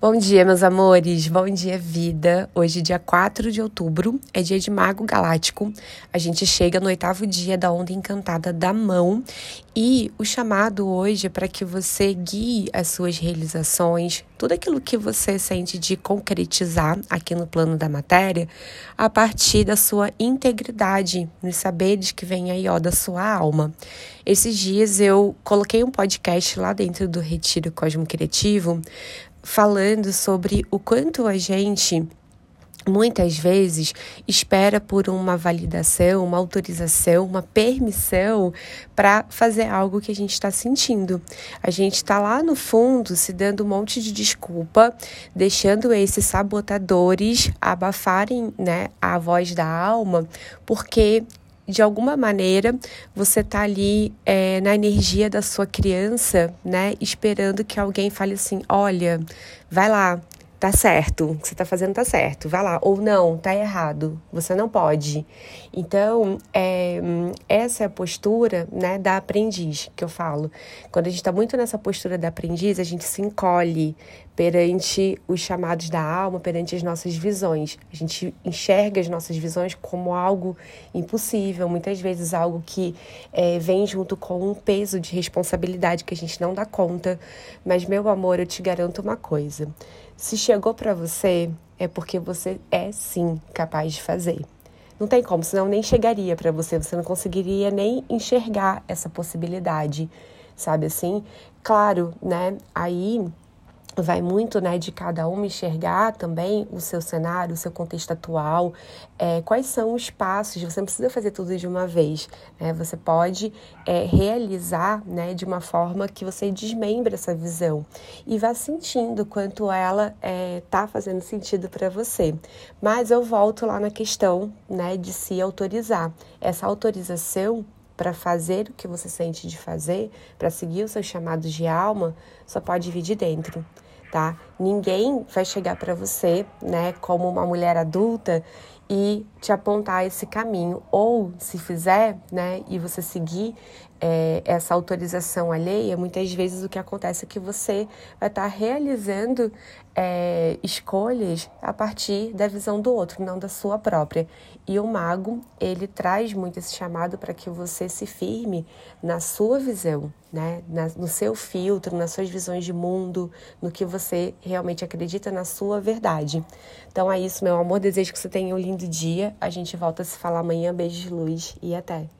Bom dia, meus amores. Bom dia, vida. Hoje, dia 4 de outubro, é dia de Mago Galáctico. A gente chega no oitavo dia da Onda Encantada da Mão. E o chamado hoje é para que você guie as suas realizações, tudo aquilo que você sente de concretizar aqui no plano da matéria, a partir da sua integridade, nos saberes que vem aí, ó, da sua alma. Esses dias eu coloquei um podcast lá dentro do Retiro Cosmo Criativo falando sobre o quanto a gente muitas vezes espera por uma validação, uma autorização, uma permissão para fazer algo que a gente está sentindo. A gente está lá no fundo se dando um monte de desculpa, deixando esses sabotadores abafarem né, a voz da alma, porque de alguma maneira você tá ali é, na energia da sua criança, né? Esperando que alguém fale assim: olha, vai lá, tá certo, o que você tá fazendo tá certo, vai lá. Ou não, tá errado, você não pode. Então, é, essa é a postura né, da aprendiz que eu falo. Quando a gente está muito nessa postura da aprendiz, a gente se encolhe perante os chamados da alma, perante as nossas visões. A gente enxerga as nossas visões como algo impossível, muitas vezes algo que é, vem junto com um peso de responsabilidade que a gente não dá conta. Mas, meu amor, eu te garanto uma coisa: se chegou para você, é porque você é sim capaz de fazer. Não tem como, senão nem chegaria para você, você não conseguiria nem enxergar essa possibilidade, sabe assim? Claro, né? Aí vai muito né, de cada um enxergar também o seu cenário, o seu contexto atual, é, quais são os passos, você não precisa fazer tudo de uma vez, né? você pode é, realizar né, de uma forma que você desmembre essa visão e vá sentindo quanto ela está é, tá fazendo sentido para você. Mas eu volto lá na questão né, de se autorizar. Essa autorização para fazer o que você sente de fazer, para seguir os seus chamados de alma, só pode vir de dentro tá? Ninguém vai chegar para você, né, como uma mulher adulta e te apontar esse caminho. Ou, se fizer, né, e você seguir é, essa autorização alheia, muitas vezes o que acontece é que você vai estar tá realizando é, escolhas a partir da visão do outro, não da sua própria. E o mago, ele traz muito esse chamado para que você se firme na sua visão, né? Na, no seu filtro, nas suas visões de mundo, no que você realmente acredita, na sua verdade. Então é isso, meu amor. Desejo que você tenha um lindo dia. A gente volta a se falar amanhã. Beijo de luz e até.